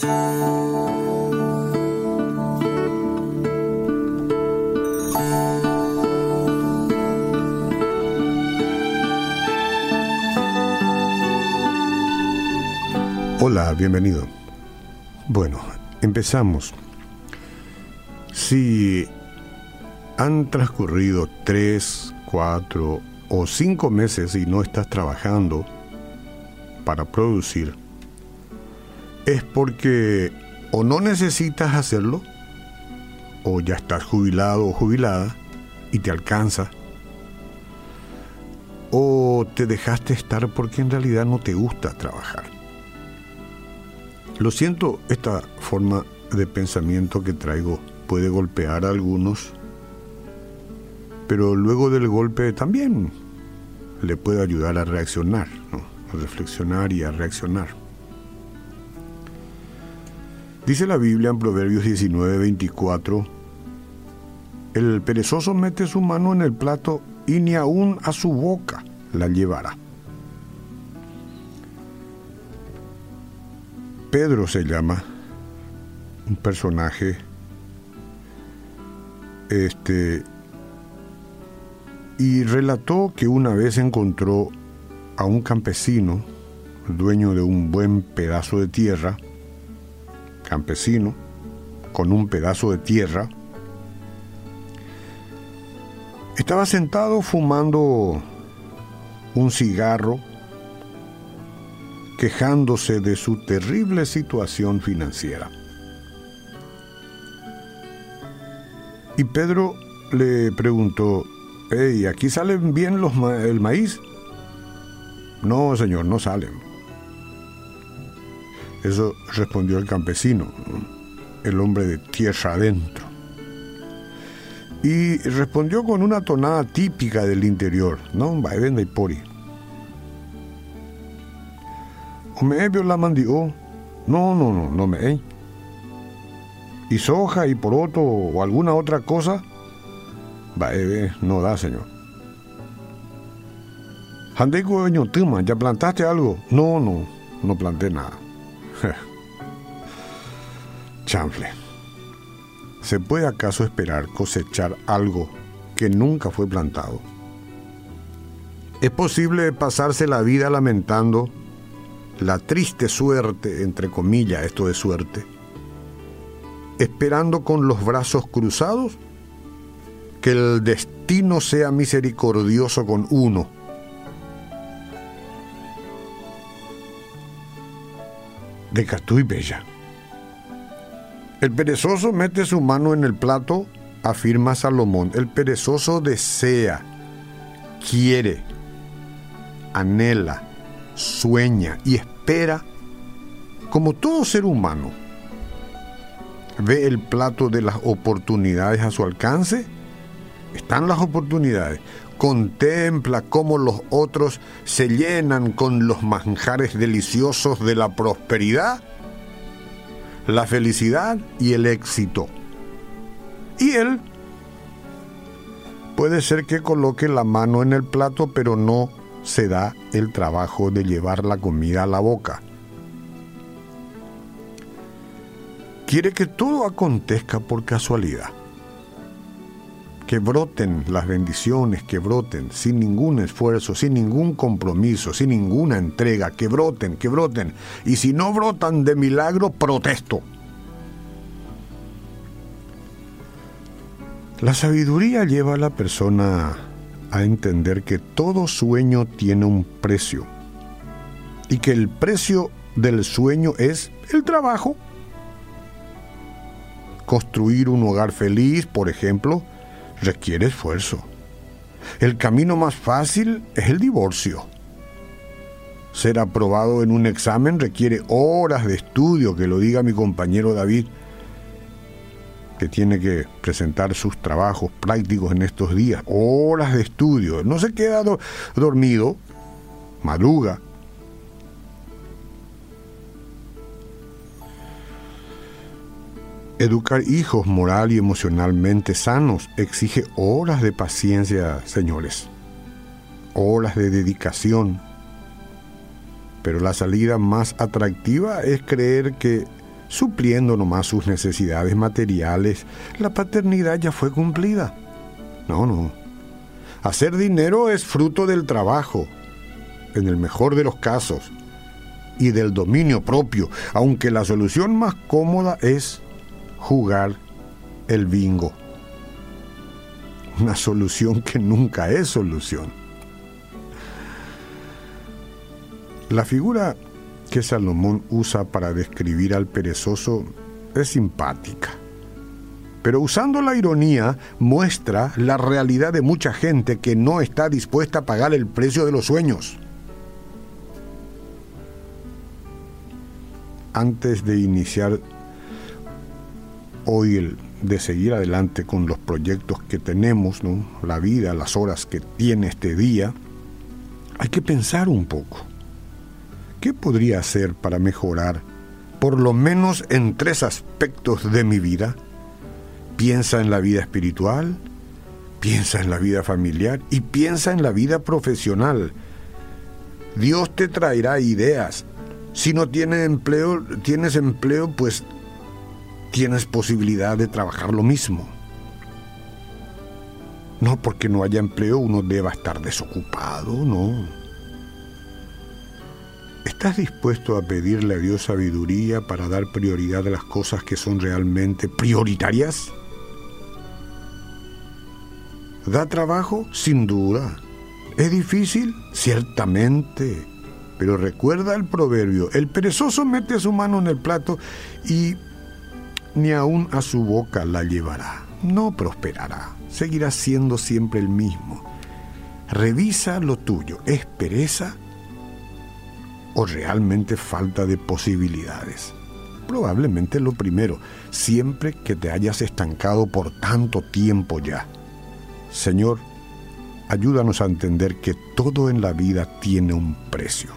Hola, bienvenido. Bueno, empezamos. Si han transcurrido tres, cuatro o cinco meses y no estás trabajando para producir, es porque o no necesitas hacerlo, o ya estás jubilado o jubilada y te alcanza, o te dejaste estar porque en realidad no te gusta trabajar. Lo siento, esta forma de pensamiento que traigo puede golpear a algunos, pero luego del golpe también le puede ayudar a reaccionar, a reflexionar y a reaccionar. Dice la Biblia en Proverbios 19, 24, el perezoso mete su mano en el plato y ni aún a su boca la llevará. Pedro se llama, un personaje, este, y relató que una vez encontró a un campesino, dueño de un buen pedazo de tierra, campesino, con un pedazo de tierra, estaba sentado fumando un cigarro quejándose de su terrible situación financiera. Y Pedro le preguntó, hey, ¿aquí salen bien los el maíz? No, señor, no salen. Eso respondió el campesino, el hombre de tierra adentro. Y respondió con una tonada típica del interior, no, va, vende y pori. me la mandió. No, no, no, no me. Y soja y poroto o alguna otra cosa. Va, no da, señor. Handeco ¿ya plantaste algo? No, no, no planté nada. Chanfle. ¿Se puede acaso esperar cosechar algo que nunca fue plantado? ¿Es posible pasarse la vida lamentando la triste suerte, entre comillas, esto de suerte, esperando con los brazos cruzados que el destino sea misericordioso con uno. De Catú y Bella. El perezoso mete su mano en el plato, afirma Salomón. El perezoso desea, quiere, anhela, sueña y espera como todo ser humano. Ve el plato de las oportunidades a su alcance. Están las oportunidades. Contempla cómo los otros se llenan con los manjares deliciosos de la prosperidad, la felicidad y el éxito. Y él puede ser que coloque la mano en el plato, pero no se da el trabajo de llevar la comida a la boca. Quiere que todo acontezca por casualidad. Que broten las bendiciones, que broten sin ningún esfuerzo, sin ningún compromiso, sin ninguna entrega, que broten, que broten. Y si no brotan de milagro, protesto. La sabiduría lleva a la persona a entender que todo sueño tiene un precio y que el precio del sueño es el trabajo. Construir un hogar feliz, por ejemplo, requiere esfuerzo. El camino más fácil es el divorcio. Ser aprobado en un examen requiere horas de estudio, que lo diga mi compañero David que tiene que presentar sus trabajos prácticos en estos días, horas de estudio, no se queda dormido, madruga. Educar hijos moral y emocionalmente sanos exige horas de paciencia, señores, horas de dedicación. Pero la salida más atractiva es creer que supliendo nomás sus necesidades materiales, la paternidad ya fue cumplida. No, no. Hacer dinero es fruto del trabajo, en el mejor de los casos, y del dominio propio, aunque la solución más cómoda es jugar el bingo. Una solución que nunca es solución. La figura que Salomón usa para describir al perezoso es simpática. Pero usando la ironía muestra la realidad de mucha gente que no está dispuesta a pagar el precio de los sueños. Antes de iniciar hoy el de seguir adelante con los proyectos que tenemos, ¿no? la vida, las horas que tiene este día, hay que pensar un poco. ¿Qué podría hacer para mejorar, por lo menos en tres aspectos de mi vida? Piensa en la vida espiritual, piensa en la vida familiar y piensa en la vida profesional. Dios te traerá ideas. Si no tienes empleo, tienes empleo, pues tienes posibilidad de trabajar lo mismo. No porque no haya empleo uno deba estar desocupado, no. ¿Estás dispuesto a pedirle a Dios sabiduría para dar prioridad a las cosas que son realmente prioritarias? ¿Da trabajo? Sin duda. ¿Es difícil? Ciertamente. Pero recuerda el proverbio, el perezoso mete su mano en el plato y ni aún a su boca la llevará. No prosperará, seguirá siendo siempre el mismo. Revisa lo tuyo, ¿es pereza o realmente falta de posibilidades? Probablemente lo primero, siempre que te hayas estancado por tanto tiempo ya. Señor, ayúdanos a entender que todo en la vida tiene un precio.